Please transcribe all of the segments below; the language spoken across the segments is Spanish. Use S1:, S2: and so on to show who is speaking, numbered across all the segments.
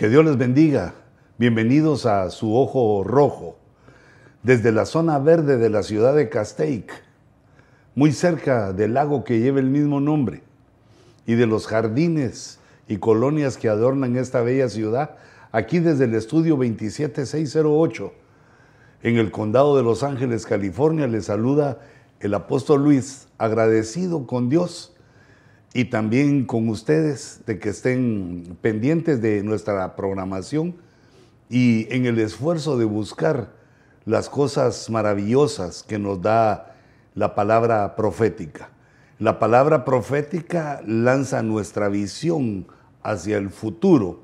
S1: Que Dios les bendiga. Bienvenidos a su ojo rojo. Desde la zona verde de la ciudad de Castaic, muy cerca del lago que lleva el mismo nombre, y de los jardines y colonias que adornan esta bella ciudad, aquí desde el estudio 27608, en el condado de Los Ángeles, California, les saluda el apóstol Luis, agradecido con Dios y también con ustedes de que estén pendientes de nuestra programación y en el esfuerzo de buscar las cosas maravillosas que nos da la palabra profética. La palabra profética lanza nuestra visión hacia el futuro,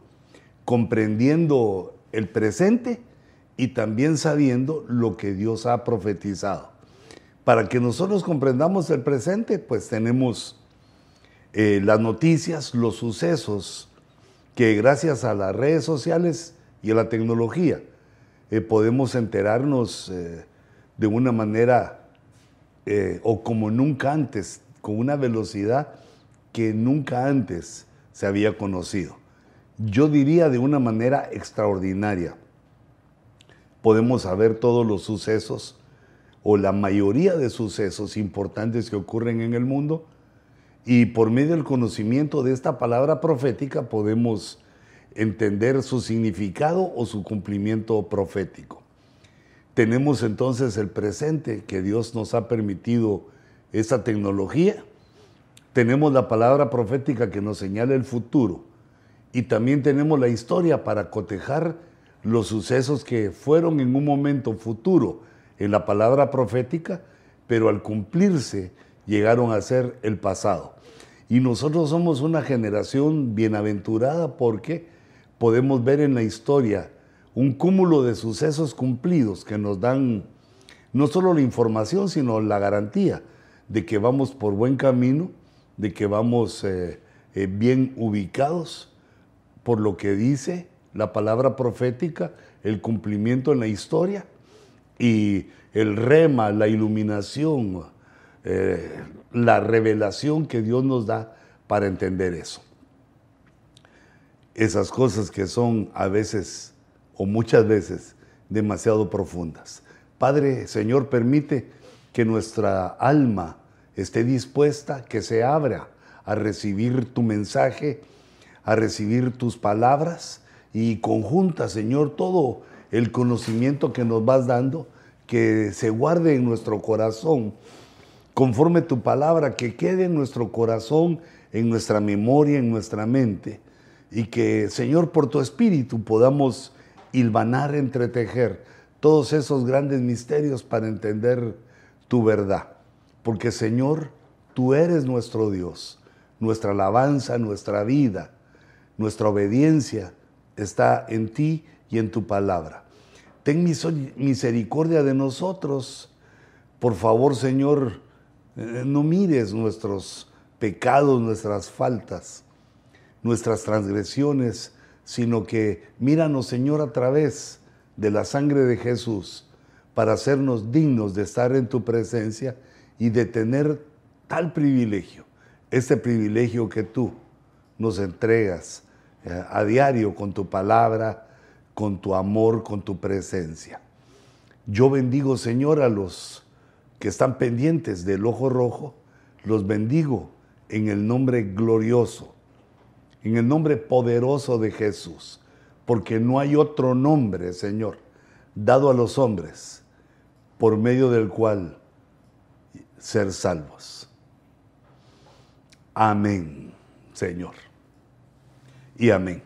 S1: comprendiendo el presente y también sabiendo lo que Dios ha profetizado. Para que nosotros comprendamos el presente, pues tenemos eh, las noticias, los sucesos, que gracias a las redes sociales y a la tecnología eh, podemos enterarnos eh, de una manera o como nunca antes, con una velocidad que nunca antes se había conocido. Yo diría de una manera extraordinaria. Podemos saber todos los sucesos o la mayoría de sucesos importantes que ocurren en el mundo y por medio del conocimiento de esta palabra profética podemos entender su significado o su cumplimiento profético. Tenemos entonces el presente que Dios nos ha permitido esta tecnología. Tenemos la palabra profética que nos señala el futuro. Y también tenemos la historia para cotejar los sucesos que fueron en un momento futuro en la palabra profética, pero al cumplirse llegaron a ser el pasado. Y nosotros somos una generación bienaventurada porque podemos ver en la historia un cúmulo de sucesos cumplidos que nos dan no solo la información, sino la garantía de que vamos por buen camino, de que vamos eh, eh, bien ubicados por lo que dice la palabra profética, el cumplimiento en la historia y el rema, la iluminación, eh, la revelación que Dios nos da para entender eso. Esas cosas que son a veces o muchas veces demasiado profundas. Padre, Señor, permite que nuestra alma esté dispuesta, que se abra a recibir tu mensaje, a recibir tus palabras y conjunta, Señor, todo el conocimiento que nos vas dando, que se guarde en nuestro corazón, conforme tu palabra, que quede en nuestro corazón, en nuestra memoria, en nuestra mente, y que, Señor, por tu espíritu podamos hilvanar, entretejer todos esos grandes misterios para entender tu verdad. Porque, Señor, tú eres nuestro Dios, nuestra alabanza, nuestra vida, nuestra obediencia está en ti y en tu palabra. Ten misericordia de nosotros. Por favor, Señor, no mires nuestros pecados, nuestras faltas, nuestras transgresiones, sino que míranos, Señor, a través de la sangre de Jesús, para hacernos dignos de estar en tu presencia y de tener tal privilegio, este privilegio que tú nos entregas eh, a diario con tu palabra, con tu amor, con tu presencia. Yo bendigo, Señor, a los que están pendientes del ojo rojo, los bendigo en el nombre glorioso, en el nombre poderoso de Jesús, porque no hay otro nombre, Señor, dado a los hombres, por medio del cual ser salvos. Amén, Señor y amén.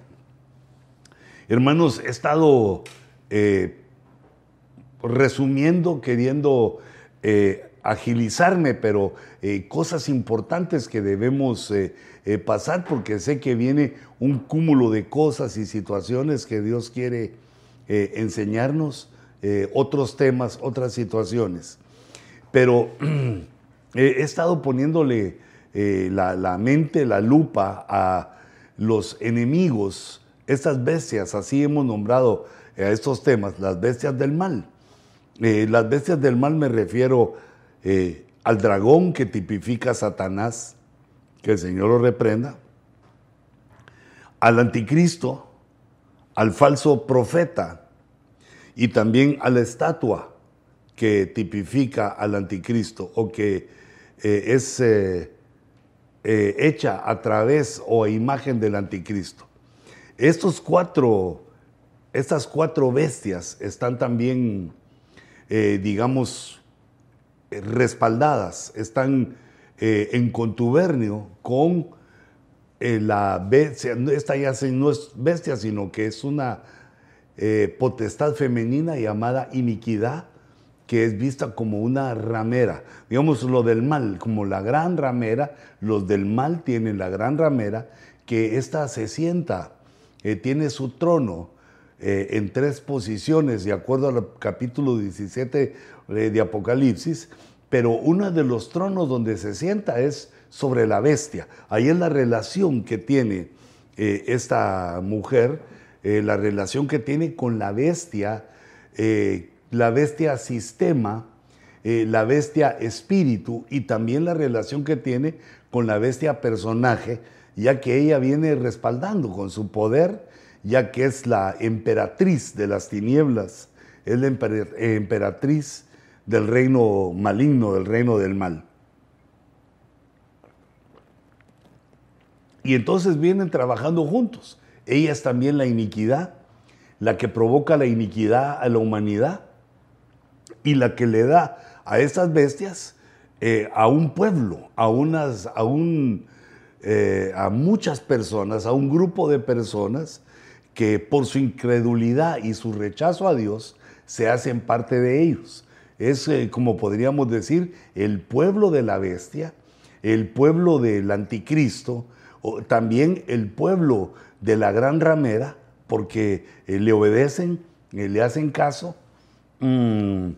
S1: Hermanos, he estado eh, resumiendo, queriendo eh, agilizarme, pero eh, cosas importantes que debemos pasar porque sé que viene un cúmulo de cosas y situaciones que Dios quiere enseñarnos, otros temas, otras situaciones. Pero he estado poniéndole la, la mente, la lupa a los enemigos, estas bestias, así hemos nombrado a estos temas, las bestias del mal. Eh, las bestias del mal me refiero eh, al dragón que tipifica a Satanás, que el Señor lo reprenda, al anticristo, al falso profeta y también a la estatua que tipifica al anticristo o que eh, es hecha a través o a imagen del anticristo. Estos cuatro, estas cuatro bestias están también, digamos, respaldadas, están en contubernio con la bestia, esta ya no es bestia, sino que es una eh, potestad femenina llamada iniquidad, que es vista como una ramera. Digamos lo del mal, como la gran ramera, los del mal tienen la gran ramera, que ésta se sienta, eh, tiene su trono eh, en tres posiciones, de acuerdo al capítulo 17 de Apocalipsis, pero uno de los tronos donde se sienta es sobre la bestia. Ahí es la relación que tiene esta mujer eh, la relación que tiene con la bestia, eh, la bestia sistema, eh, la bestia espíritu y también la relación que tiene con la bestia personaje, ya que ella viene respaldando con su poder, ya que es la emperatriz de las tinieblas, es la emperatriz del reino maligno, del reino del mal. Y entonces vienen trabajando juntos. Ella es también la iniquidad, la que provoca la iniquidad a la humanidad y la que le da a estas bestias eh, a un pueblo, a, unas, a, un, eh, a muchas personas, a un grupo de personas que por su incredulidad y su rechazo a Dios se hacen parte de ellos. Es eh, como podríamos decir el pueblo de la bestia, el pueblo del anticristo, o también el pueblo de la gran ramera porque eh, le obedecen, eh, le hacen caso, mm,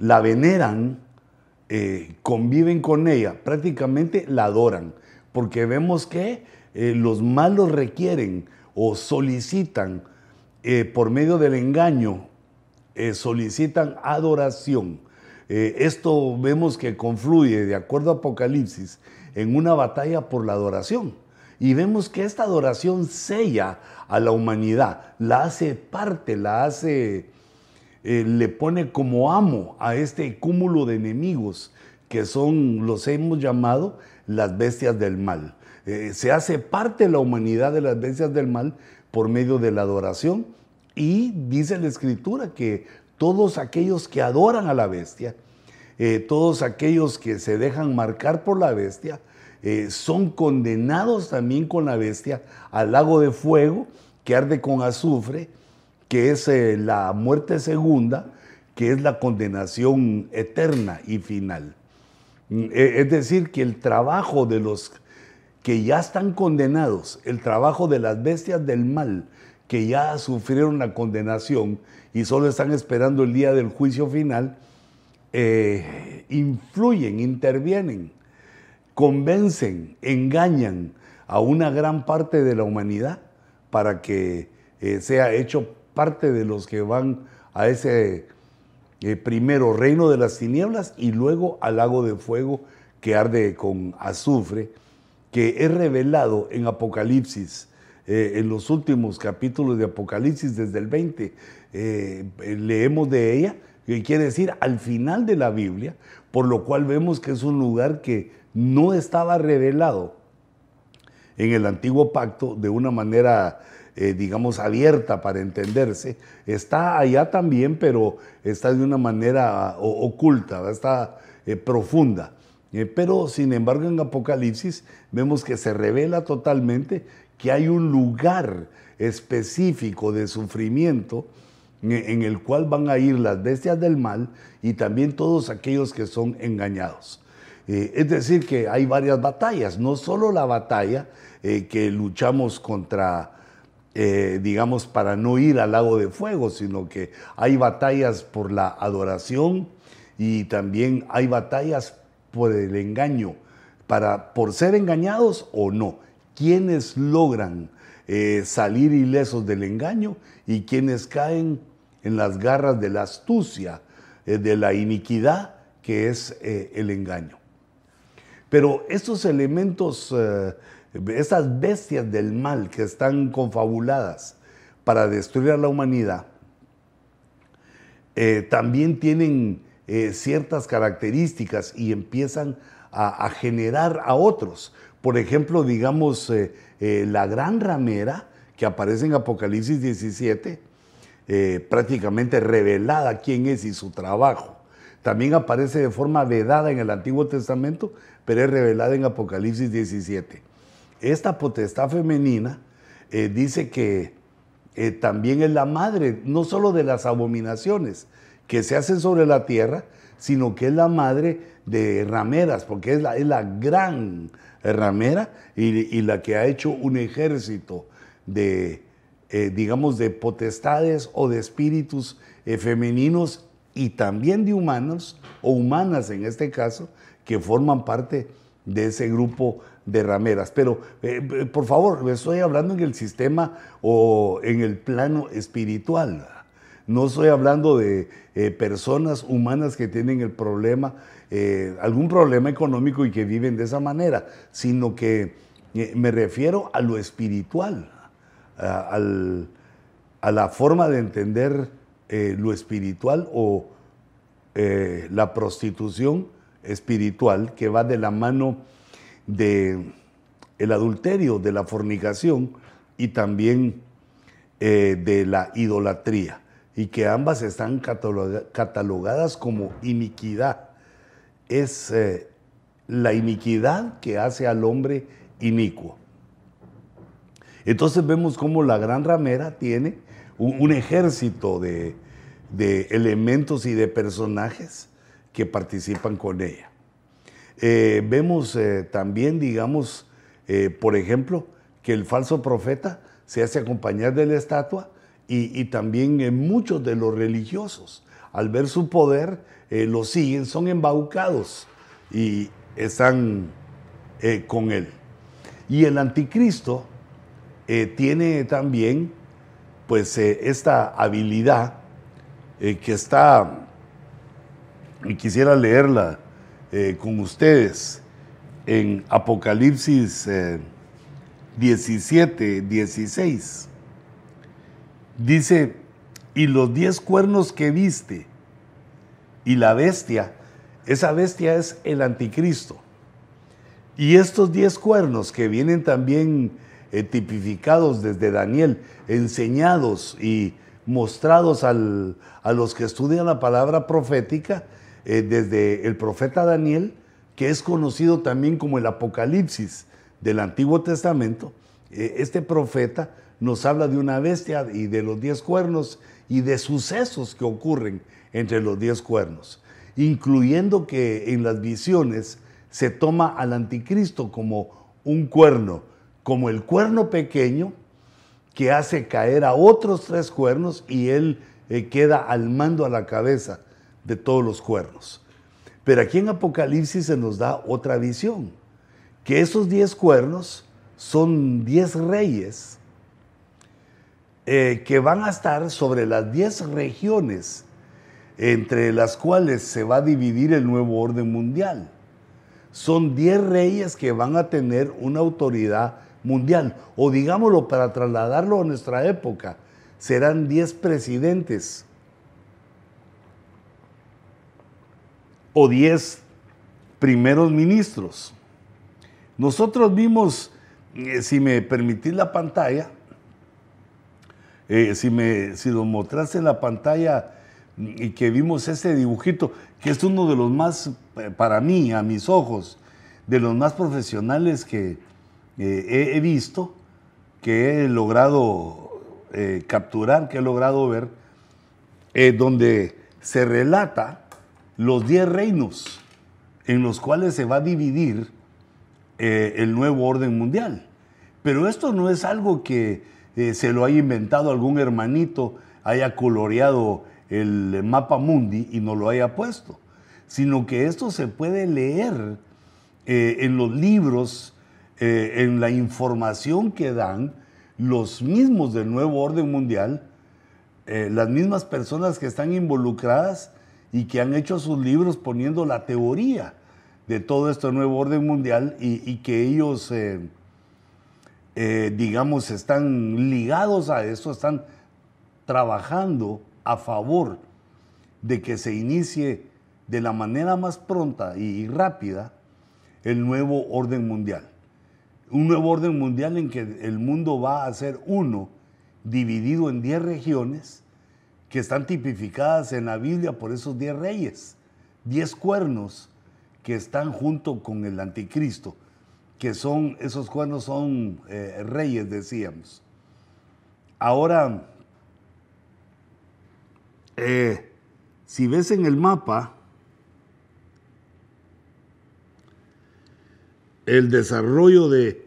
S1: la veneran, conviven con ella, prácticamente la adoran, porque vemos que los malos requieren o solicitan por medio del engaño, solicitan adoración. esto vemos que confluye, de acuerdo a Apocalipsis, en una batalla por la adoración. Y vemos que esta adoración sella a la humanidad, la hace parte, la hace, eh, le pone como amo a este cúmulo de enemigos que son, los hemos llamado, las bestias del mal. Eh, se hace parte la humanidad de las bestias del mal por medio de la adoración y dice la escritura que todos aquellos que adoran a la bestia, eh, todos aquellos que se dejan marcar por la bestia, eh, son condenados también con la bestia al lago de fuego que arde con azufre, que es la muerte segunda, que es la condenación eterna y final. Mm, es decir, que el trabajo de los que ya están condenados, el trabajo de las bestias del mal, que ya sufrieron la condenación y solo están esperando el día del juicio final, eh, influyen, intervienen convencen, engañan a una gran parte de la humanidad para que eh, sea hecho parte de los que van a ese eh, primero reino de las tinieblas y luego al lago de fuego que arde con azufre, que es revelado en Apocalipsis, eh, en los últimos capítulos de Apocalipsis, desde el 20, leemos de ella, que quiere decir al final de la Biblia, por lo cual vemos que es un lugar que no estaba revelado en el antiguo pacto de una manera, eh, digamos, abierta para entenderse. Está allá también, pero está de una manera oculta, está eh, profunda. Eh, pero, sin embargo, en Apocalipsis vemos que se revela totalmente que hay un lugar específico de sufrimiento en el cual van a ir las bestias del mal y también todos aquellos que son engañados. Eh, es decir, que hay varias batallas, no solo la batalla eh, que luchamos contra, eh, digamos, para no ir al lago de fuego, sino que hay batallas por la adoración y también hay batallas por el engaño, para, por ser engañados o no. Quienes logran salir ilesos del engaño y quienes caen en las garras de la astucia, de la iniquidad, que es el engaño. Pero estos elementos, eh, estas bestias del mal que están confabuladas para destruir a la humanidad, eh, también tienen eh, ciertas características y empiezan a, generar a otros. Por ejemplo, digamos, eh, la gran ramera que aparece en Apocalipsis 17, prácticamente revelada quién es y su trabajo. También aparece de forma vedada en el Antiguo Testamento, pero es revelada en Apocalipsis 17. Esta potestad femenina dice que eh, también es la madre, no solo de las abominaciones que se hacen sobre la tierra, sino que es la madre de rameras, porque es la, es la gran ramera y, la que ha hecho un ejército de, eh, digamos, de potestades o de espíritus eh, femeninos y también de humanos, o humanas en este caso, que forman parte de ese grupo de rameras. Pero, eh, por favor, estoy hablando en el sistema o en el plano espiritual. No estoy hablando de eh, personas humanas que tienen el problema, algún problema económico y que viven de esa manera, sino que me refiero a lo espiritual, a, la forma de entender lo espiritual o la prostitución espiritual que va de la mano de el adulterio, de la fornicación y también eh, de la idolatría, y que ambas están catalogadas como iniquidad. Es eh, la iniquidad que hace al hombre inicuo. Entonces vemos cómo la gran ramera tiene un, ejército de, de elementos y de personajes que participan con ella. Eh, vemos eh, también, digamos, eh, por ejemplo, que el falso profeta se hace acompañar de la estatua y, también muchos de los religiosos, al ver su poder, lo siguen, son embaucados y están con él. Y el anticristo tiene también, pues, esta habilidad que está, y quisiera leerla, eh, con ustedes en Apocalipsis 17, eh, 16. Dice, y los diez cuernos que viste, y la bestia, esa bestia es el anticristo. Y estos diez cuernos que vienen también eh, tipificados desde Daniel, enseñados y mostrados a los que estudian la palabra profética, eh, desde el profeta Daniel, que es conocido también como el Apocalipsis del Antiguo Testamento, eh, este profeta nos habla de una bestia y de los diez cuernos y de sucesos que ocurren entre los diez cuernos, incluyendo que en las visiones se toma al anticristo como un cuerno, como el cuerno pequeño que hace caer a otros tres cuernos y él eh, queda al mando a la cabeza de todos los cuernos. Pero aquí en Apocalipsis se nos da otra visión, que esos diez cuernos son diez reyes eh, que van a estar sobre las diez regiones entre las cuales se va a dividir el nuevo orden mundial. Son diez reyes que van a tener una autoridad mundial, o digámoslo para trasladarlo a nuestra época, serán diez presidentes o diez primeros ministros. Nosotros vimos, eh, si me permitís la pantalla, eh, si, me, si lo mostraste la pantalla y que vimos ese dibujito, que es uno de los más, eh, para mí, a mis ojos, de los más profesionales que he, visto, que he logrado capturar, que he logrado ver, donde se relata los diez reinos en los cuales se va a dividir eh, el nuevo orden mundial. Pero esto no es algo que eh, se lo haya inventado algún hermanito, haya coloreado el mapa mundi y no lo haya puesto, sino que esto se puede leer eh, en los libros, en la información que dan los mismos del nuevo orden mundial, las mismas personas que están involucradas y que han hecho sus libros poniendo la teoría de todo este nuevo orden mundial y, que ellos, eh, eh, digamos, están ligados a eso, están trabajando a favor de que se inicie de la manera más pronta y rápida el nuevo orden mundial. Un nuevo orden mundial en que el mundo va a ser uno, dividido en 10 regiones que están tipificadas en la Biblia por esos 10 reyes, 10 cuernos que están junto con el anticristo, que son, esos cuernos son eh, reyes, decíamos. Ahora, eh, si ves en el mapa, el desarrollo de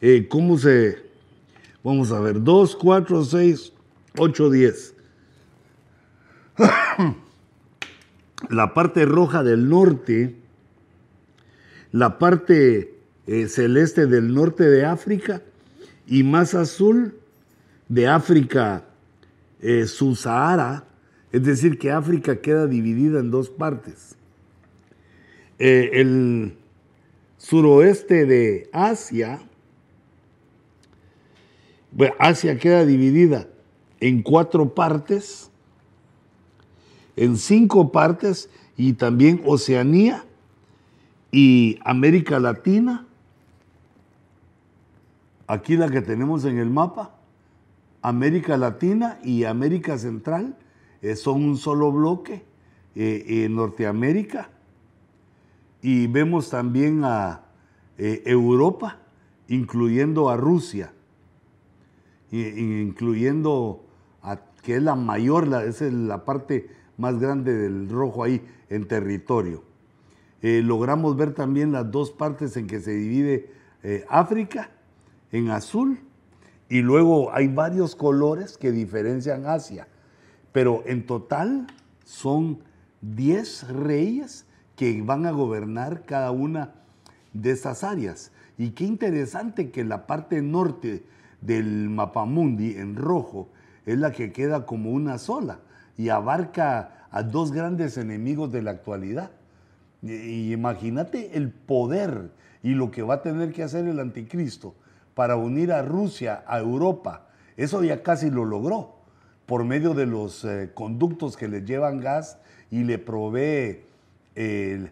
S1: eh, cómo se, vamos a ver, 2, 4, 6, 8, 10. La parte roja del norte, la parte eh, celeste del norte de África y más azul de África eh, subsahara, es decir, que África queda dividida en dos partes. Eh, el suroeste de Asia, bueno, Asia queda dividida en cuatro partes, en cinco partes, y también Oceanía y América Latina, aquí la que tenemos en el mapa, América Latina y América Central eh, son un solo bloque, eh, en Norteamérica, y vemos también a eh, Europa, incluyendo a Rusia, incluyendo a, que es la mayor, la, es la parte más grande del rojo ahí en territorio. logramos ver también las dos partes en que se divide África en azul y luego hay varios colores que diferencian Asia, pero en total son 10 reyes que van a gobernar cada una de estas áreas. Y qué interesante que la parte norte del mapamundi en rojo es la que queda como una sola y abarca a dos grandes enemigos de la actualidad. Y imagínate el poder y lo que va a tener que hacer el anticristo para unir a Rusia a Europa. Eso ya casi lo logró por medio de los eh, conductos que le llevan gas y le provee el,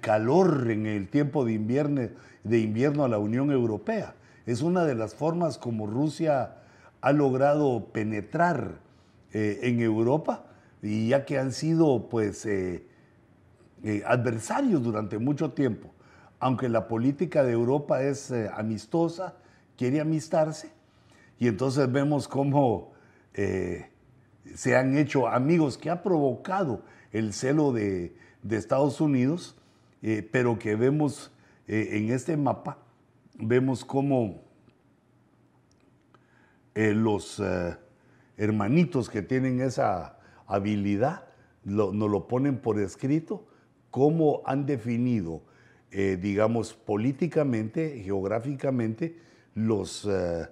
S1: calor en el tiempo de invierno, a la Unión Europea. Es una de las formas como Rusia ha logrado penetrar eh, en Europa y ya que han sido pues eh, adversarios durante mucho tiempo. Aunque la política de Europa es amistosa, quiere amistarse. Y entonces vemos cómo eh, se han hecho amigos que ha provocado el celo de, Estados Unidos, eh, pero que vemos eh, en este mapa, vemos cómo los hermanitos que tienen esa habilidad nos lo ponen por escrito, cómo han definido, digamos, políticamente, geográficamente, los eh,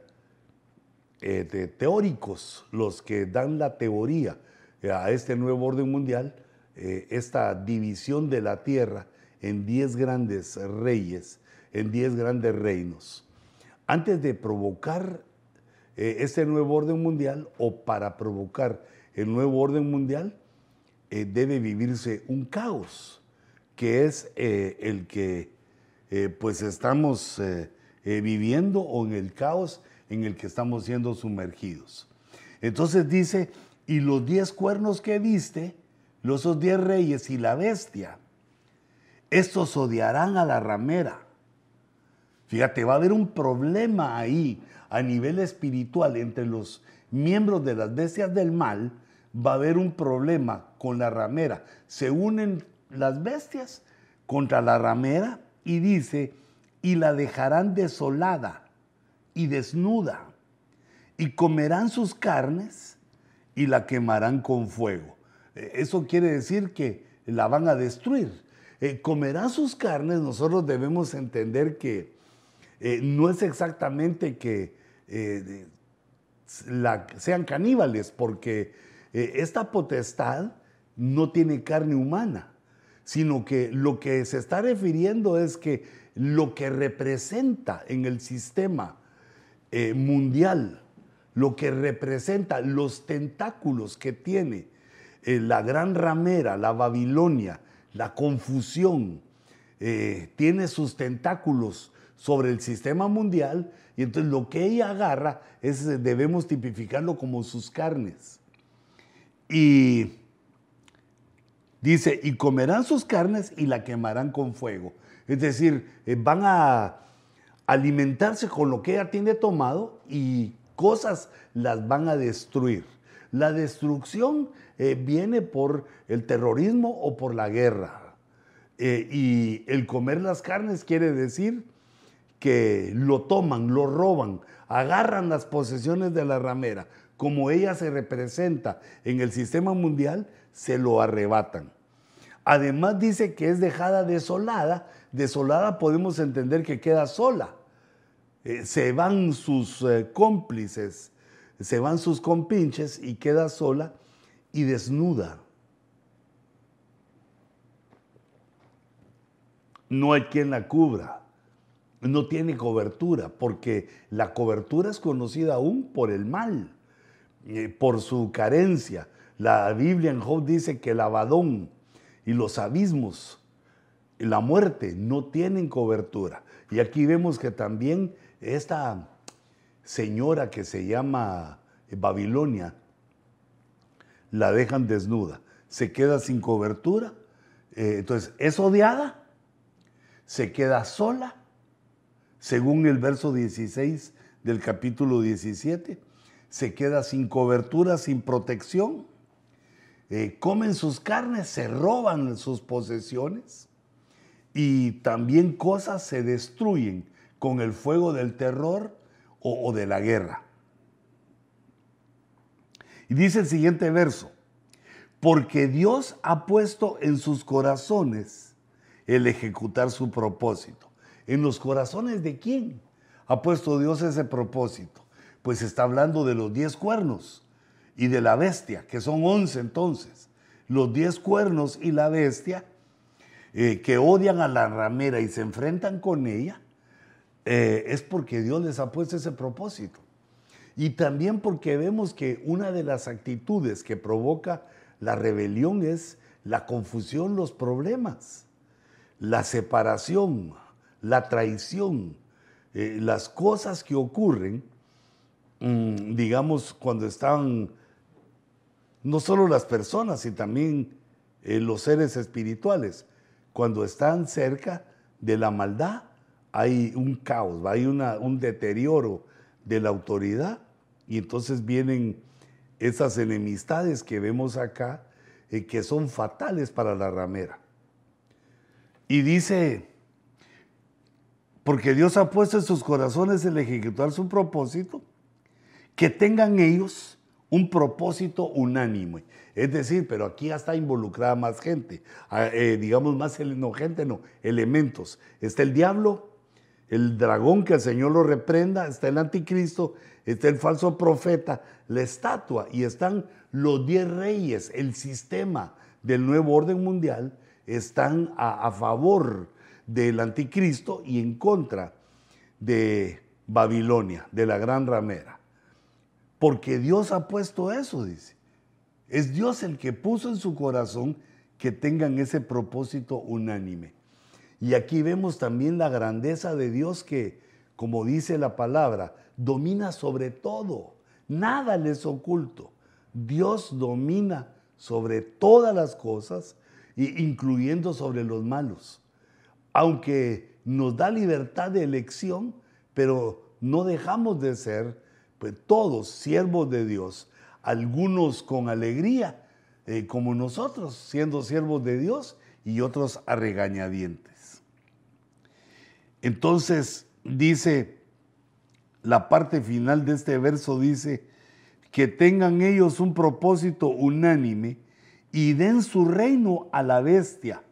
S1: eh, teóricos, los que dan la teoría eh, a este nuevo orden mundial, esta división de la tierra en diez grandes reyes, en diez grandes reinos. Antes de provocar este nuevo orden mundial o para provocar el nuevo orden mundial, debe vivirse un caos, que es el que pues estamos eh, viviendo o en el caos en el que estamos siendo sumergidos. Entonces dice, y los diez cuernos que viste, los diez reyes y la bestia, estos odiarán a la ramera. Fíjate, va a haber un problema ahí a nivel espiritual entre los miembros de las bestias del mal, va a haber un problema con la ramera. Se unen las bestias contra la ramera y dice, y la dejarán desolada y desnuda, y comerán sus carnes y la quemarán con fuego. Eh, eso quiere decir que la van a destruir. Eh, comerán sus carnes, nosotros debemos entender que eh, no es exactamente que sean caníbales, porque esta potestad no tiene carne humana, sino que lo que se está refiriendo es que lo que representa en el sistema eh, mundial lo que representa los tentáculos que tiene eh, la gran ramera, la Babilonia, la confusión, eh, tiene sus tentáculos sobre el sistema mundial y entonces lo que ella agarra es, debemos tipificarlo como sus carnes. Y dice, y comerán sus carnes y la quemarán con fuego. Es decir, eh, van a alimentarse con lo que ella tiene tomado y cosas las van a destruir. La destrucción eh, viene por el terrorismo o por la guerra. Eh, y el comer las carnes quiere decir que lo toman, lo roban, agarran las posesiones de la ramera, como ella se representa en el sistema mundial, se lo arrebatan. Además dice que es dejada desolada. Desolada podemos entender que queda sola. Eh, se van sus eh, cómplices, se van sus compinches y queda sola y desnuda. No hay quien la cubra no tiene cobertura, porque la cobertura es conocida aún por el mal, eh, por su carencia. La Biblia en Job dice que el abadón y los abismos, la muerte, no tienen cobertura. Y aquí vemos que también esta señora que se llama Babilonia, la dejan desnuda, se queda sin cobertura, eh, entonces es odiada, se queda sola según el verso 16 del capítulo 17, se queda sin cobertura, sin protección, eh, comen sus carnes, se roban sus posesiones y también cosas se destruyen con el fuego del terror o, de la guerra. Y dice el siguiente verso, porque Dios ha puesto en sus corazones el ejecutar su propósito. ¿En los corazones de quién ha puesto Dios ese propósito? Pues está hablando de los diez cuernos y de la bestia, que son once entonces. Los diez cuernos y la bestia eh, que odian a la ramera y se enfrentan con ella, eh, es porque Dios les ha puesto ese propósito. Y también porque vemos que una de las actitudes que provoca la rebelión es la confusión, los problemas, la separación, la traición, eh, las cosas que ocurren, mm, digamos, cuando están no solo las personas, sino también los seres espirituales, cuando están cerca de la maldad, hay un caos, hay un deterioro de la autoridad y entonces vienen esas enemistades que vemos acá, eh, que son fatales para la ramera. Y dice porque Dios ha puesto en sus corazones el ejecutar su propósito, que tengan ellos un propósito unánime. Es decir, pero aquí ya está involucrada más gente, ah, eh, digamos más, no gente, no, elementos. Está el diablo, el dragón que el Señor lo reprenda, está el anticristo, está el falso profeta, la estatua y están los diez reyes, el sistema del nuevo orden mundial, están a, a favor del anticristo y en contra de Babilonia, de la gran ramera. Porque Dios ha puesto eso, dice. Es Dios el que puso en su corazón que tengan ese propósito unánime. Y aquí vemos también la grandeza de Dios que, como dice la palabra, domina sobre todo. Nada les oculto. Dios domina sobre todas las cosas, incluyendo sobre los malos aunque nos da libertad de elección, pero no dejamos de ser pues, todos siervos de Dios, algunos con alegría, eh, como nosotros, siendo siervos de Dios, y otros a regañadientes. Entonces dice, la parte final de este verso dice, que tengan ellos un propósito unánime y den su reino a la bestia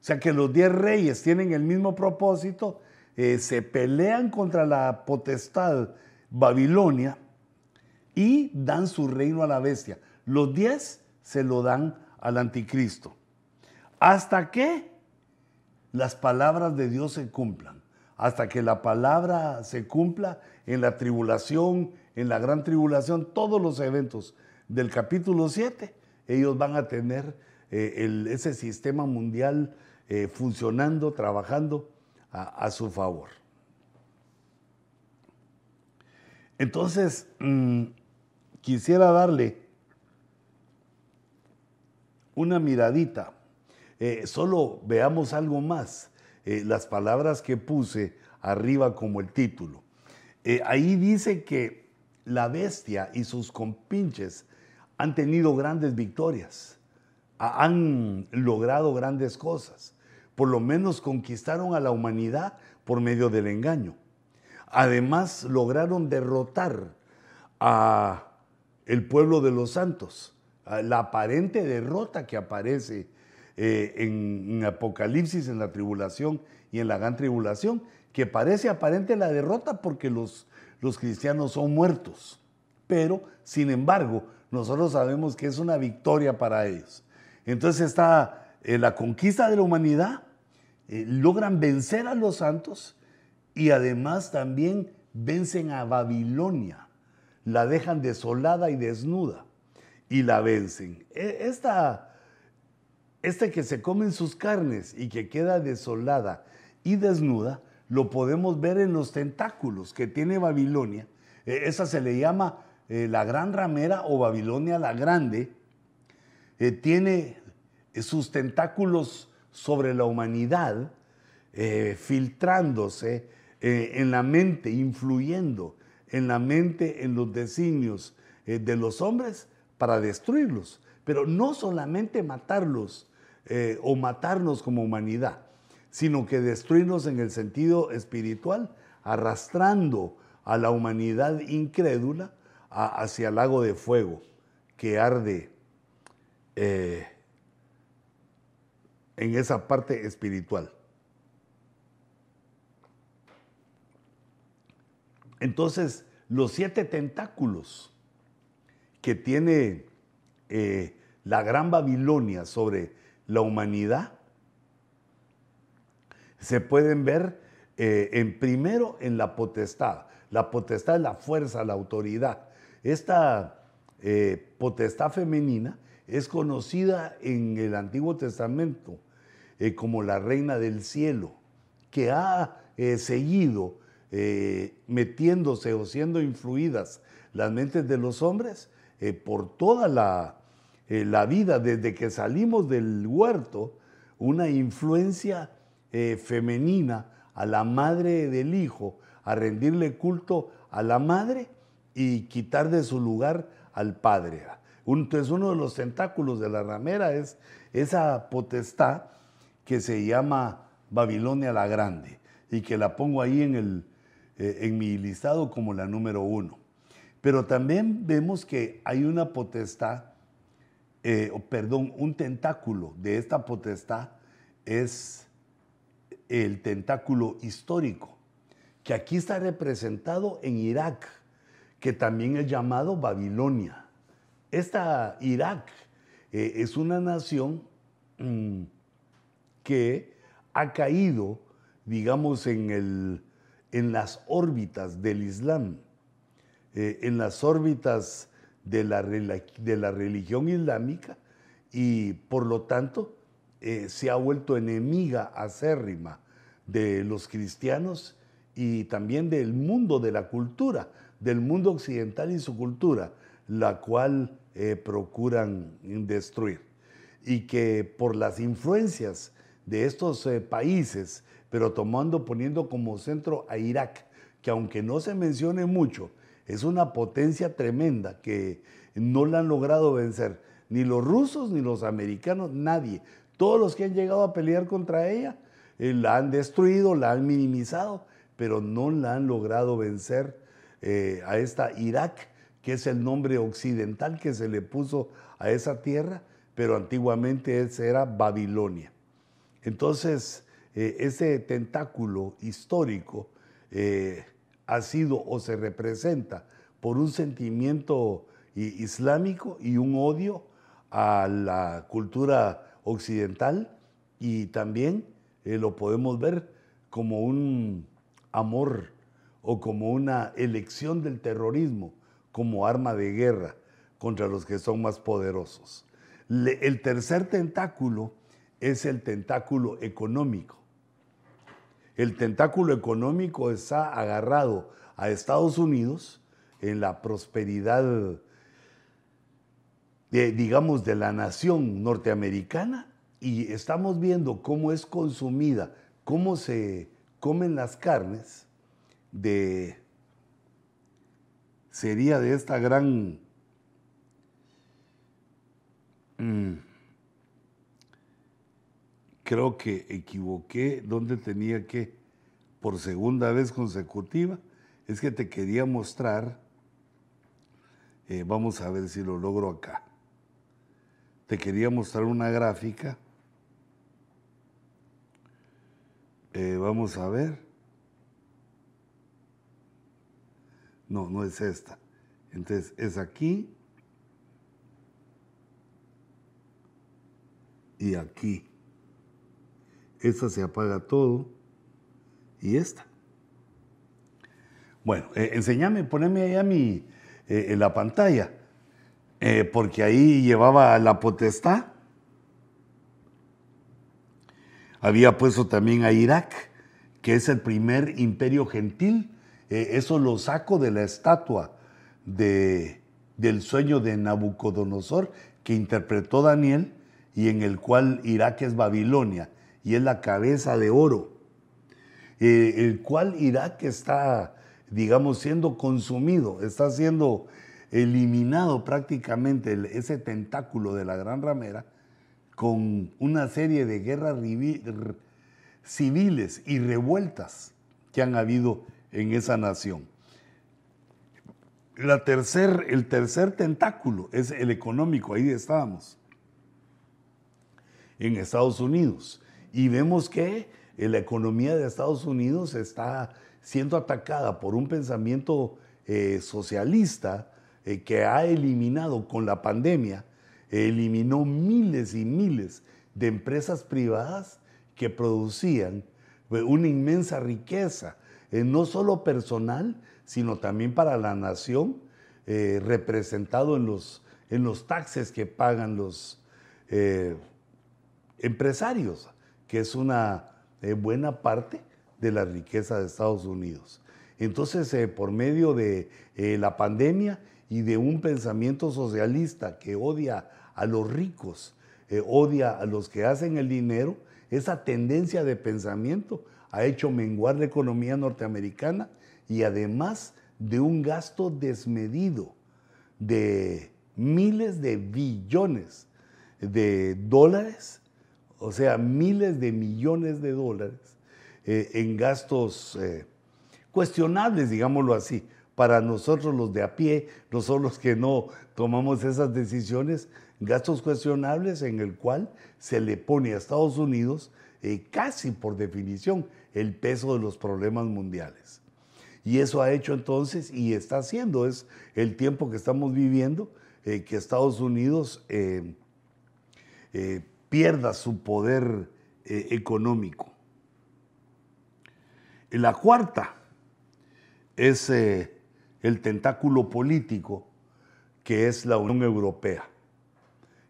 S1: o sea que los diez reyes tienen el mismo propósito, eh, se pelean contra la potestad Babilonia y dan su reino a la bestia. Los diez se lo dan al anticristo. Hasta que las palabras de Dios se cumplan. Hasta que la palabra se cumpla en la tribulación, en la gran tribulación, todos los eventos del capítulo 7, ellos van a tener eh, ese sistema mundial eh, funcionando, trabajando a, su favor. Entonces, mm, quisiera darle una miradita. Eh, solo veamos algo más. las palabras que puse arriba como el título. ahí dice que la bestia y sus compinches han tenido grandes victorias, han logrado grandes cosas, por lo menos conquistaron a la humanidad por medio del engaño. Además lograron derrotar a el pueblo de los santos, la aparente derrota que aparece eh, en, Apocalipsis, en la tribulación y en la gran tribulación, que parece aparente la derrota porque los los cristianos son muertos. Pero, sin embargo, nosotros sabemos que es una victoria para ellos. Entonces está eh, la conquista de la humanidad, eh, logran vencer a los santos y además también vencen a Babilonia, la dejan desolada y desnuda y la vencen. E, esta, este que se comen sus carnes y que queda desolada y desnuda, lo podemos ver en los tentáculos que tiene Babilonia. E, esa se le llama eh, la gran ramera o Babilonia la grande. Eh, tiene sus tentáculos sobre la humanidad, eh, en la mente, influyendo en la mente, en los designios de los hombres para destruirlos. Pero no solamente matarlos o matarnos como humanidad, sino que destruirnos en el sentido espiritual, arrastrando a la humanidad incrédula hacia el lago de fuego que arde eh, en esa parte espiritual. Entonces, los siete tentáculos que tiene eh, la gran Babilonia sobre la humanidad se pueden ver eh, en primero en la potestad. La potestad es la fuerza, la autoridad. Esta eh, potestad femenina es conocida en el Antiguo Testamento como la reina del cielo, que ha seguido metiéndose o siendo influidas las mentes de los hombres por toda la, la vida, desde que salimos del huerto, una influencia eh, femenina a la madre del hijo, a rendirle culto a la madre y quitar de su lugar al padre. Entonces uno de los tentáculos de la ramera es esa potestad que se llama Babilonia la Grande y que la pongo ahí en, el, eh, en mi listado como la número uno. Pero también vemos que hay una potestad, eh, perdón, un tentáculo de esta potestad es el tentáculo histórico, que aquí está representado en Irak, que también es llamado Babilonia. Esta Irak eh, es una nación mm, que ha caído, digamos, en, el, en las órbitas del Islam, eh, en las órbitas de la, de la religión islámica y por lo tanto eh, se ha vuelto enemiga acérrima de los cristianos y también del mundo de la cultura, del mundo occidental y su cultura, la cual eh, procuran destruir. Y que por las influencias de estos países, pero tomando, poniendo como centro a Irak, que aunque no se mencione mucho, es una potencia tremenda que no la han logrado vencer ni los rusos ni los americanos, nadie. Todos los que han llegado a pelear contra ella eh, la han destruido, la han minimizado, pero no la han logrado vencer eh, a esta Irak, que es el nombre occidental que se le puso a esa tierra, pero antiguamente era Babilonia. Entonces, eh, ese tentáculo histórico ha sido o se representa por un sentimiento islámico y un odio a la cultura occidental y también eh, lo podemos ver como un amor o como una elección del terrorismo como arma de guerra contra los que son más poderosos. el tercer tentáculo es el tentáculo económico. El tentáculo económico está agarrado a Estados Unidos en la prosperidad, digamos, de la nación norteamericana y estamos viendo cómo es consumida, cómo se comen las carnes de, sería de esta gran... Mm, creo que equivoqué donde tenía que, por segunda vez consecutiva, es que te quería mostrar, eh, vamos a ver si lo logro acá, te quería mostrar una gráfica, eh, vamos a ver, no, no es esta, entonces es aquí. Y aquí. Esta se apaga todo y esta. Bueno, eh, enséñame, poneme ahí a mi, eh, en la pantalla, eh, porque ahí llevaba la potestad. Había puesto también a Irak, que es el primer imperio gentil. eso lo saco de la estatua de, del sueño de Nabucodonosor que interpretó Daniel y en el cual Irak es Babilonia y es la cabeza de oro, el cual Irak está digamos, siendo consumido, está siendo eliminado prácticamente ese tentáculo de la gran ramera con una serie de guerras civiles y revueltas que han habido en esa nación. La tercer, el tercer tentáculo es el económico, ahí estábamos, en Estados Unidos. Y vemos que la economía de Estados Unidos está siendo atacada por un pensamiento eh, socialista eh, que ha eliminado con la pandemia, eliminó miles y miles de empresas privadas que producían eh, una inmensa riqueza, no solo personal, sino también para la nación, representado en los, en los taxes que pagan los empresarios, que es una buena parte de la riqueza de Estados Unidos. Entonces, eh, por medio de eh, la pandemia y de un pensamiento socialista que odia a los ricos, eh, odia a los que hacen el dinero, esa tendencia de pensamiento ha hecho menguar la economía norteamericana y además de un gasto desmedido de miles de billones de dólares, o sea, miles de millones de dólares eh, en gastos eh, cuestionables, digámoslo así. Para nosotros los de a pie, nosotros los que no tomamos esas decisiones, gastos cuestionables en el cual se le pone a Estados Unidos eh, casi por definición el peso de los problemas mundiales. Y eso ha hecho entonces, y está haciendo, es el tiempo que estamos viviendo, que Estados Unidos pierda su poder económico. La cuarta es eh, el tentáculo político que es la Unión Europea.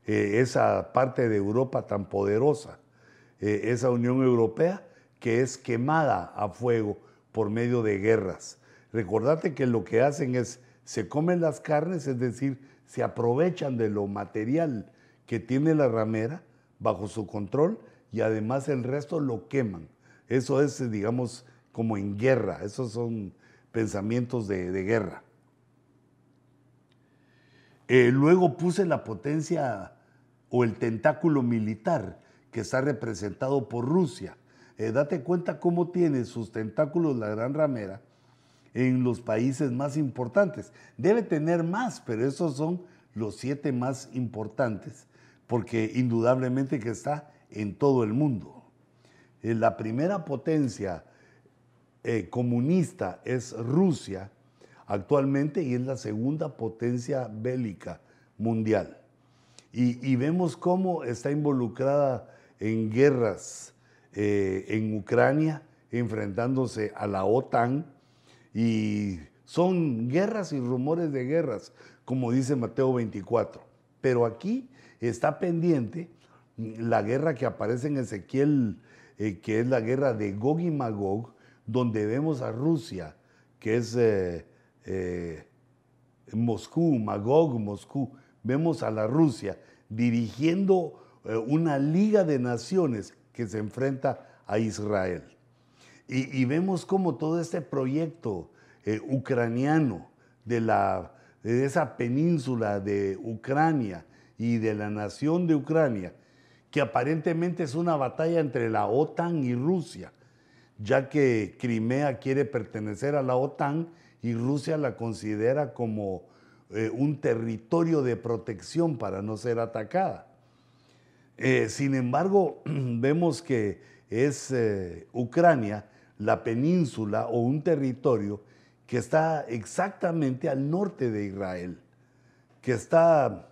S1: Eh, esa parte de Europa tan poderosa, eh, esa Unión Europea que es quemada a fuego por medio de guerras. Recordate que lo que hacen es, se comen las carnes, es decir, se aprovechan de lo material que tiene la ramera bajo su control y además el resto lo queman. Eso es, digamos, como en guerra. Esos son pensamientos de, guerra. Eh, luego puse la potencia o el tentáculo militar que está representado por Rusia. Eh, date cuenta cómo tiene sus tentáculos la gran ramera en los países más importantes. Debe tener más, pero esos son los siete más importantes, porque indudablemente que está en todo el mundo. Eh, la primera potencia eh, comunista es Rusia actualmente y es la segunda potencia bélica mundial. Y, vemos cómo está involucrada en guerras eh, en Ucrania, enfrentándose a la OTAN y Son guerras y rumores de guerras, como dice Mateo 24. Pero aquí está pendiente la guerra que aparece en Ezequiel, eh, que es la guerra de Gog y Magog, donde vemos a Rusia, que es eh, eh, Moscú, Magog, Moscú, vemos a la Rusia dirigiendo una liga de naciones que se enfrenta a Israel. Y, vemos cómo todo este proyecto ucraniano de, la, de esa península de Ucrania y de la nación de Ucrania, que aparentemente es una batalla entre la OTAN y Rusia, ya que Crimea quiere pertenecer a la OTAN y Rusia la considera como eh, un territorio de protección para no ser atacada. Eh, sin embargo, vemos que es eh, Ucrania la península o un territorio que está exactamente al norte de Israel, que está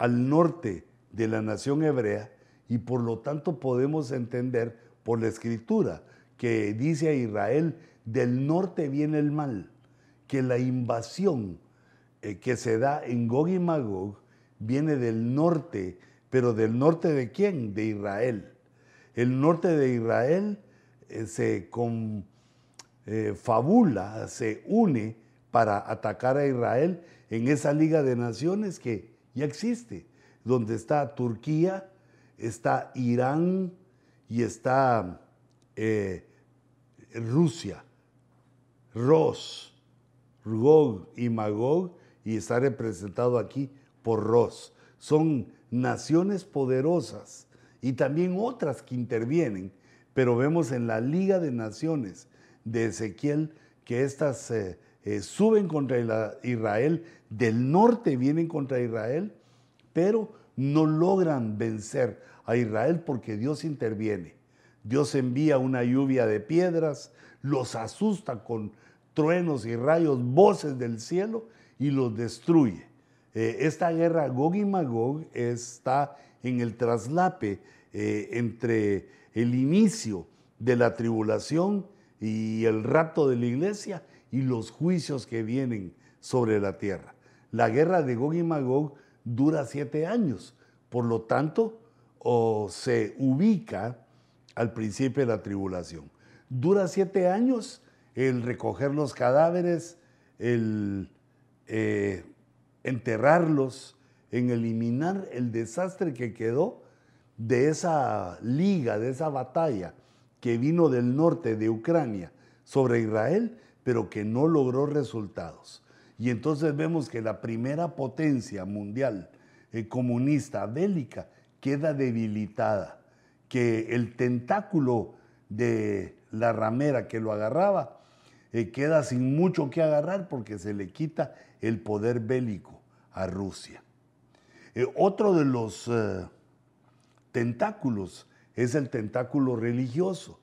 S1: al norte de la nación hebrea y por lo tanto podemos entender por la escritura que dice a Israel, del norte viene el mal, que la invasión eh, que se da en Gog y Magog viene del norte, pero del norte de quién? De Israel. El norte de Israel eh, se confabula, eh, se une para atacar a Israel en esa liga de naciones que ya existe donde está Turquía, está Irán y está eh, Rusia, Ros, Gog y Magog, y está representado aquí por Ros. Son naciones poderosas y también otras que intervienen, pero vemos en la Liga de Naciones de Ezequiel que estas eh, eh, suben contra Israel, del norte vienen contra Israel pero no logran vencer a Israel porque Dios interviene. Dios envía una lluvia de piedras, los asusta con truenos y rayos, voces del cielo y los destruye. Eh, esta guerra Gog y Magog está en el traslape eh, entre el inicio de la tribulación y el rapto de la iglesia y los juicios que vienen sobre la tierra. La guerra de Gog y Magog dura siete años. Por lo tanto, o se ubica al principio de la tribulación. Dura siete años el recoger los cadáveres, el eh, enterrarlos, en eliminar el desastre que quedó de esa liga, de esa batalla que vino del norte de Ucrania sobre Israel, pero que no logró resultados. Y entonces vemos que la primera potencia mundial eh, comunista bélica queda debilitada, que el tentáculo de la ramera que lo agarraba eh, queda sin mucho que agarrar porque se le quita el poder bélico a Rusia. Eh, otro de los tentáculos es el tentáculo religioso,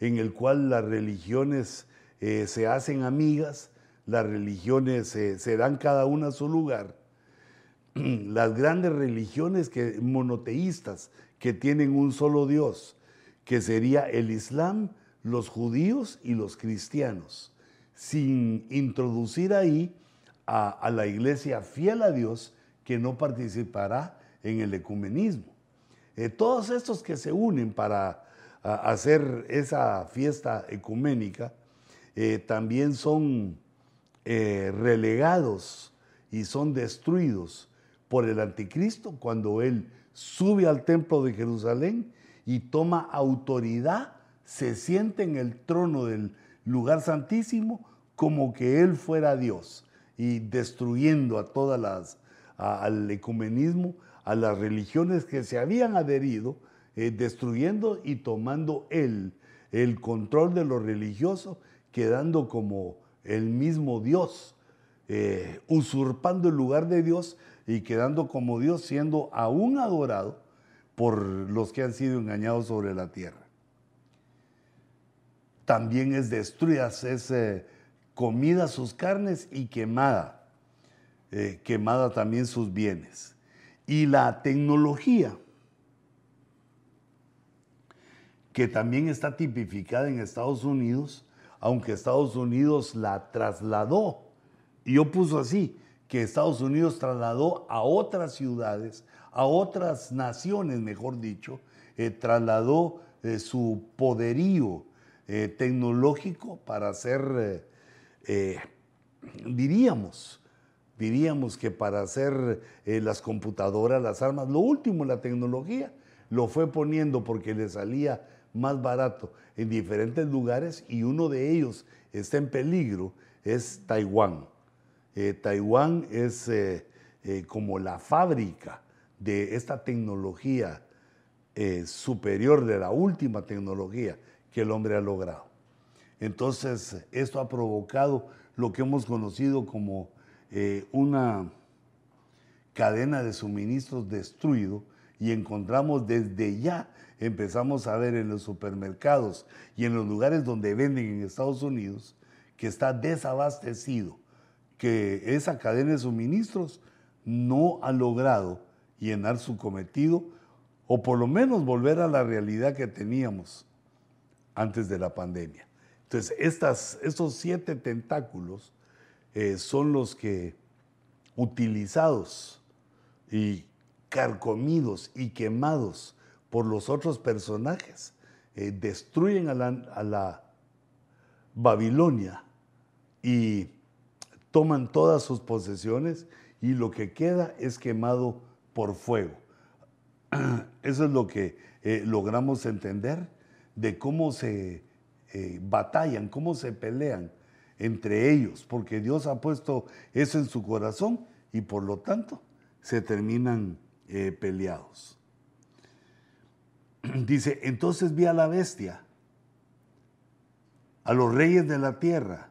S1: en el cual las religiones se hacen amigas, las religiones se dan cada una a su lugar. Las grandes religiones que, monoteístas que tienen un solo Dios, que sería el Islam, los judíos y los cristianos, sin introducir ahí a, la iglesia fiel a Dios que no participará en el ecumenismo. Eh, todos estos que se unen para hacer esa fiesta ecuménica eh, también son eh, relegados y son destruidos por el anticristo cuando él sube al templo de Jerusalén y toma autoridad, se siente en el trono del lugar santísimo como que él fuera Dios y destruyendo a todas las, al ecumenismo, a las religiones que se habían adherido, eh, destruyendo y tomando él el control de lo religioso, quedando como el mismo Dios, eh, usurpando el lugar de Dios y quedando como Dios siendo aún adorado por los que han sido engañados sobre la tierra. También es destruida, es eh, comida sus carnes y quemada, eh, quemada también sus bienes. Y la tecnología, que también está tipificada en Estados Unidos, aunque Estados Unidos la trasladó. Y yo puso así, que Estados Unidos trasladó a otras ciudades, a otras naciones, mejor dicho, eh, trasladó eh, su poderío eh, tecnológico para hacer, diríamos, diríamos que para hacer las computadoras, las armas, lo último, la tecnología, lo fue poniendo porque le salía más barato en diferentes lugares y uno de ellos está en peligro, es Taiwán. Taiwán es como la fábrica de esta tecnología eh, superior, de la última tecnología que el hombre ha logrado. Entonces, esto ha provocado lo que hemos conocido como eh, una cadena de suministros destruido y encontramos desde ya, empezamos a ver en los supermercados y en los lugares donde venden en Estados Unidos, que está desabastecido, que esa cadena de suministros no ha logrado llenar su cometido o por lo menos volver a la realidad que teníamos antes de la pandemia. Entonces, estos siete tentáculos eh, son los que, utilizados y carcomidos y quemados por los otros personajes, eh, destruyen a la, Babilonia y toman todas sus posesiones y lo que queda es quemado por fuego. Eso es lo que eh, logramos entender de cómo se eh, batallan, cómo se pelean entre ellos, porque Dios ha puesto eso en su corazón y por lo tanto se terminan eh, peleados. Dice, entonces vi a la bestia, a los reyes de la tierra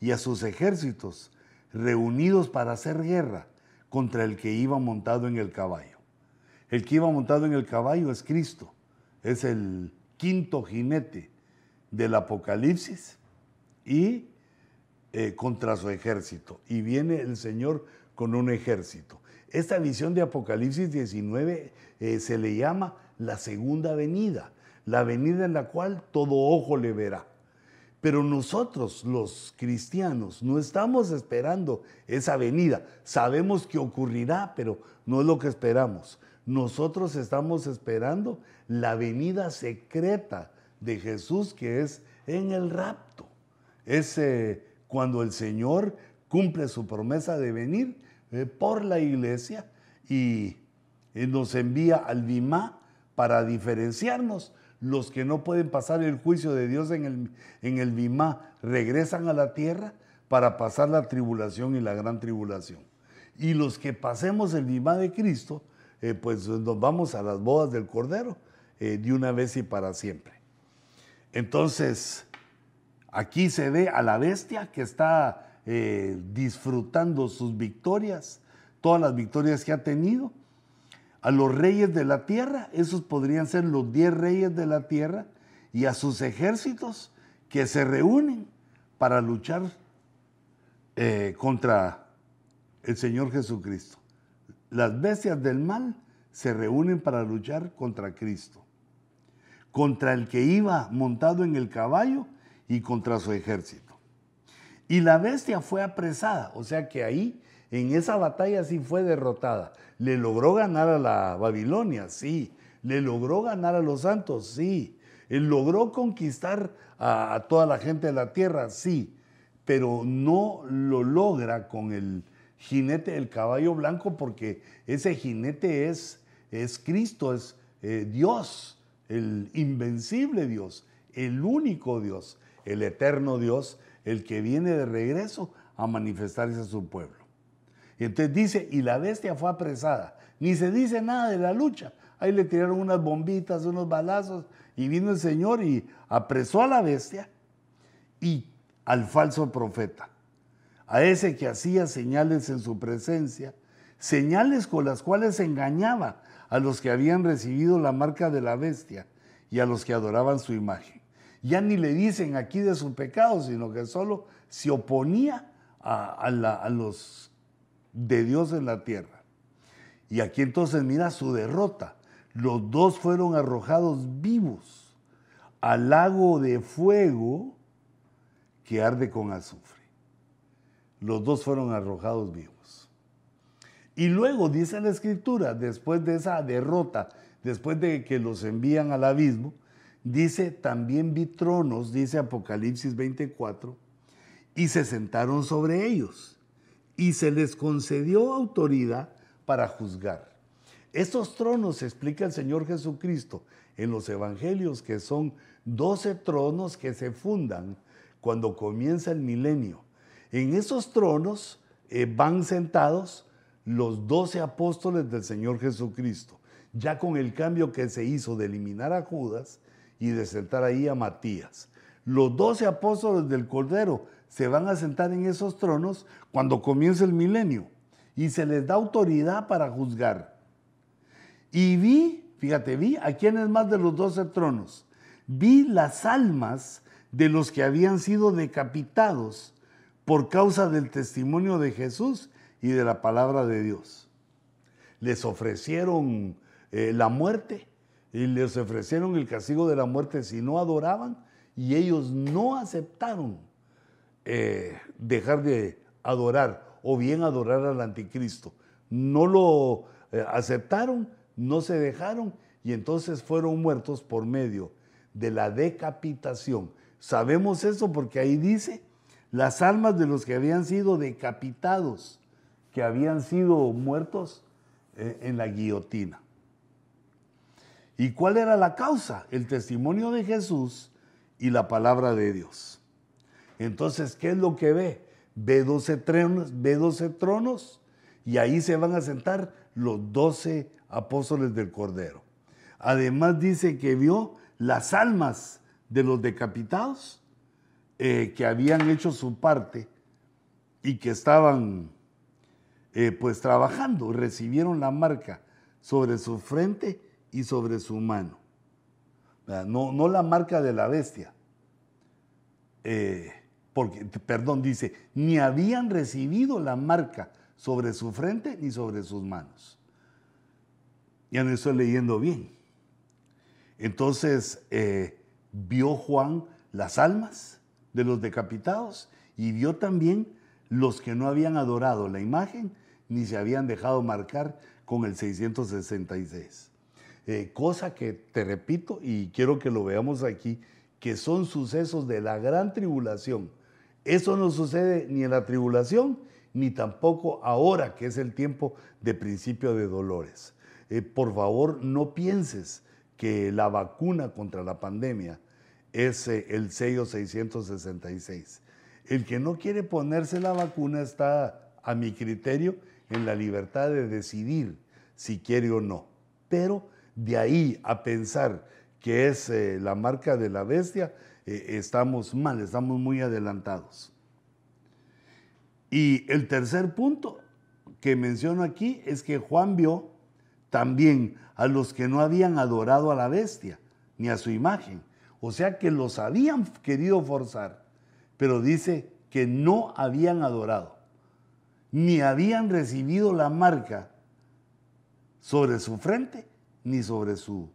S1: y a sus ejércitos reunidos para hacer guerra contra el que iba montado en el caballo. El que iba montado en el caballo es Cristo, es el quinto jinete del Apocalipsis y eh, contra su ejército. Y viene el Señor con un ejército. Esta visión de Apocalipsis 19 eh, se le llama la segunda venida, la venida en la cual todo ojo le verá. Pero nosotros, los cristianos, no estamos esperando esa venida. Sabemos que ocurrirá, pero no es lo que esperamos. Nosotros estamos esperando la venida secreta de Jesús, que es en el rapto. Es eh, cuando el Señor cumple su promesa de venir eh, por la iglesia y nos envía al Bimá para diferenciarnos los que no pueden pasar el juicio de Dios en el, en el Bimá regresan a la tierra para pasar la tribulación y la gran tribulación. Y los que pasemos el Bimá de Cristo, eh, pues nos vamos a las bodas del Cordero eh, de una vez y para siempre. Entonces, aquí se ve a la bestia que está eh, disfrutando sus victorias, todas las victorias que ha tenido, a los reyes de la tierra, esos podrían ser los diez reyes de la tierra, y a sus ejércitos que se reúnen para luchar eh, contra el Señor Jesucristo. Las bestias del mal se reúnen para luchar contra Cristo, contra el que iba montado en el caballo y contra su ejército. Y la bestia fue apresada, o sea que ahí en esa batalla sí fue derrotada. Le logró ganar a la Babilonia, sí. Le logró ganar a los santos, sí. Él logró conquistar a, toda la gente de la tierra, sí. Pero no lo logra con el jinete del caballo blanco porque ese jinete es, es Cristo, es eh, Dios, el invencible Dios, el único Dios, el eterno Dios, el que viene de regreso a manifestarse a su pueblo. Y entonces dice, y la bestia fue apresada. Ni se dice nada de la lucha. Ahí le tiraron unas bombitas, unos balazos, y vino el Señor y apresó a la bestia y al falso profeta, a ese que hacía señales en su presencia, señales con las cuales engañaba a los que habían recibido la marca de la bestia y a los que adoraban su imagen. Ya ni le dicen aquí de su pecado, sino que solo se oponía a, los de Dios en la tierra. Y aquí entonces mira su derrota. Los dos fueron arrojados vivos al lago de fuego que arde con azufre. Los dos fueron arrojados vivos. Y luego dice la escritura, después de esa derrota, después de que los envían al abismo, dice, también vi tronos, dice Apocalipsis 24, y se sentaron sobre ellos, y se les concedió autoridad para juzgar. Estos tronos, explica el Señor Jesucristo en los evangelios, que son doce tronos que se fundan cuando comienza el milenio. En esos tronos eh, van sentados los doce apóstoles del Señor Jesucristo, ya con el cambio que se hizo de eliminar a Judas y de sentar ahí a Matías. Los doce apóstoles del Cordero se van a sentar en esos tronos cuando comienza el milenio y se les da autoridad para juzgar. Y vi, fíjate, vi a quienes más de los doce tronos, vi las almas de los que habían sido decapitados por causa del testimonio de Jesús y de la palabra de Dios. Les ofrecieron eh, la muerte y les ofrecieron el castigo de la muerte si no adoraban y ellos no aceptaron eh, dejar de adorar o bien adorar al anticristo. No lo eh, aceptaron, no se dejaron y entonces fueron muertos por medio de la decapitación. Sabemos eso porque ahí dice las almas de los que habían sido decapitados, que habían sido muertos eh, en la guillotina. ¿Y cuál era la causa? El testimonio de Jesús y la palabra de Dios. Entonces, ¿qué es lo que ve? Ve 12 tronos, ve 12 tronos y ahí se van a sentar los 12 apóstoles del Cordero. Además dice que vio las almas de los decapitados eh, que habían hecho su parte y que estaban eh, pues trabajando, recibieron la marca sobre su frente y sobre su mano. No, no la marca de la bestia. Eh, porque, perdón, dice, ni habían recibido la marca sobre su frente ni sobre sus manos. Ya no estoy leyendo bien. Entonces, vio Juan las almas de los decapitados y vio también los que no habían adorado la imagen ni se habían dejado marcar con el 666. Eh, cosa que te repito y quiero que lo veamos aquí, que son sucesos de la gran tribulación. Eso no sucede ni en la tribulación ni tampoco ahora que es el tiempo de principio de dolores. Eh, por favor, no pienses que la vacuna contra la pandemia es eh, el sello 666. El que no quiere ponerse la vacuna está, a mi criterio, en la libertad de decidir si quiere o no. Pero de ahí a pensar que es eh, la marca de la bestia, eh, estamos mal, estamos muy adelantados. Y el tercer punto que menciono aquí es que Juan vio también a los que no habían adorado a la bestia ni a su imagen. O sea que los habían querido forzar, pero dice que no habían adorado, ni habían recibido la marca sobre su frente ni sobre su,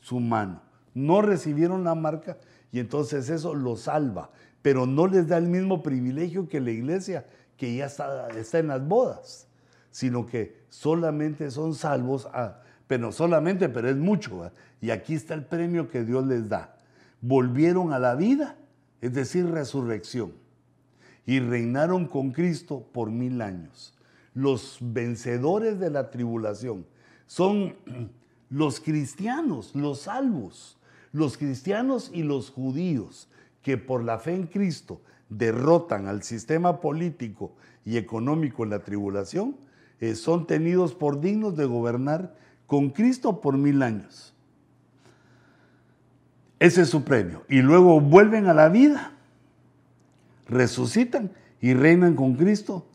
S1: su mano. No recibieron la marca y entonces eso los salva, pero no les da el mismo privilegio que la iglesia que ya está, está en las bodas sino que solamente son salvos, pero solamente, pero es mucho. Y aquí está el premio que Dios les da. Volvieron a la vida, es decir, resurrección, y reinaron con Cristo por mil años. Los vencedores de la tribulación son los cristianos, los salvos, los cristianos y los judíos que por la fe en Cristo derrotan al sistema político y económico en la tribulación eh, son tenidos por dignos de gobernar con Cristo por mil años. Ese es su premio. Y luego vuelven a la vida, resucitan y reinan con Cristo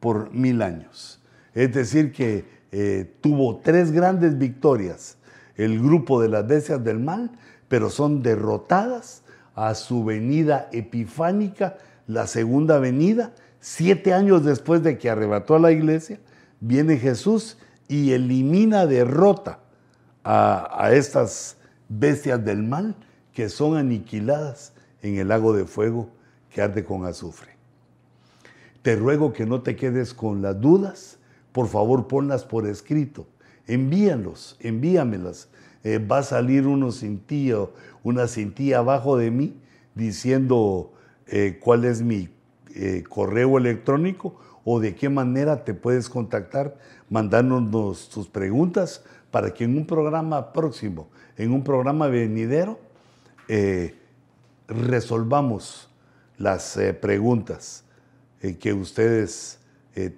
S1: por mil años. Es decir, que eh, tuvo tres grandes victorias el grupo de las bestias del mal, pero son derrotadas a su venida epifánica, la segunda venida, siete años después de que arrebató a la iglesia, viene Jesús y elimina, derrota a, estas bestias del mal que son aniquiladas en el lago de fuego que arde con azufre. Te ruego que no te quedes con las dudas, por favor ponlas por escrito, envíalos, envíamelas. Eh, va a salir uno cintilla, una cintilla abajo de mí diciendo eh, cuál es mi eh, correo electrónico o de qué manera te puedes contactar mandándonos tus preguntas para que en un programa próximo, en un programa venidero, resolvamos las preguntas que ustedes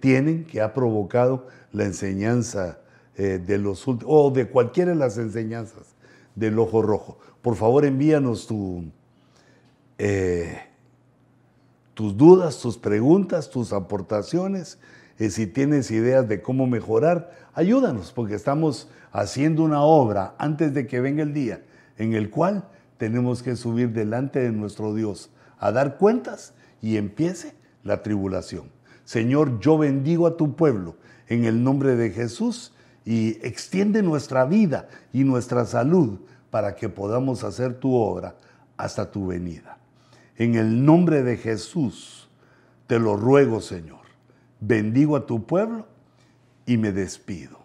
S1: tienen, que ha provocado la enseñanza de los o de cualquiera de las enseñanzas del ojo rojo. Por favor, envíanos eh, tus dudas, tus preguntas, tus aportaciones. Eh, si tienes ideas de cómo mejorar, ayúdanos, porque estamos haciendo una obra antes de que venga el día en el cual tenemos que subir delante de nuestro Dios a dar cuentas y empiece la tribulación. Señor, yo bendigo a tu pueblo en el nombre de Jesús y extiende nuestra vida y nuestra salud para que podamos hacer tu obra hasta tu venida. En el nombre de Jesús te lo ruego, Señor. Bendigo a tu pueblo y me despido.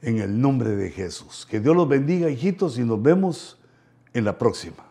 S1: En el nombre de Jesús. Que Dios los bendiga, hijitos, y nos vemos en la próxima.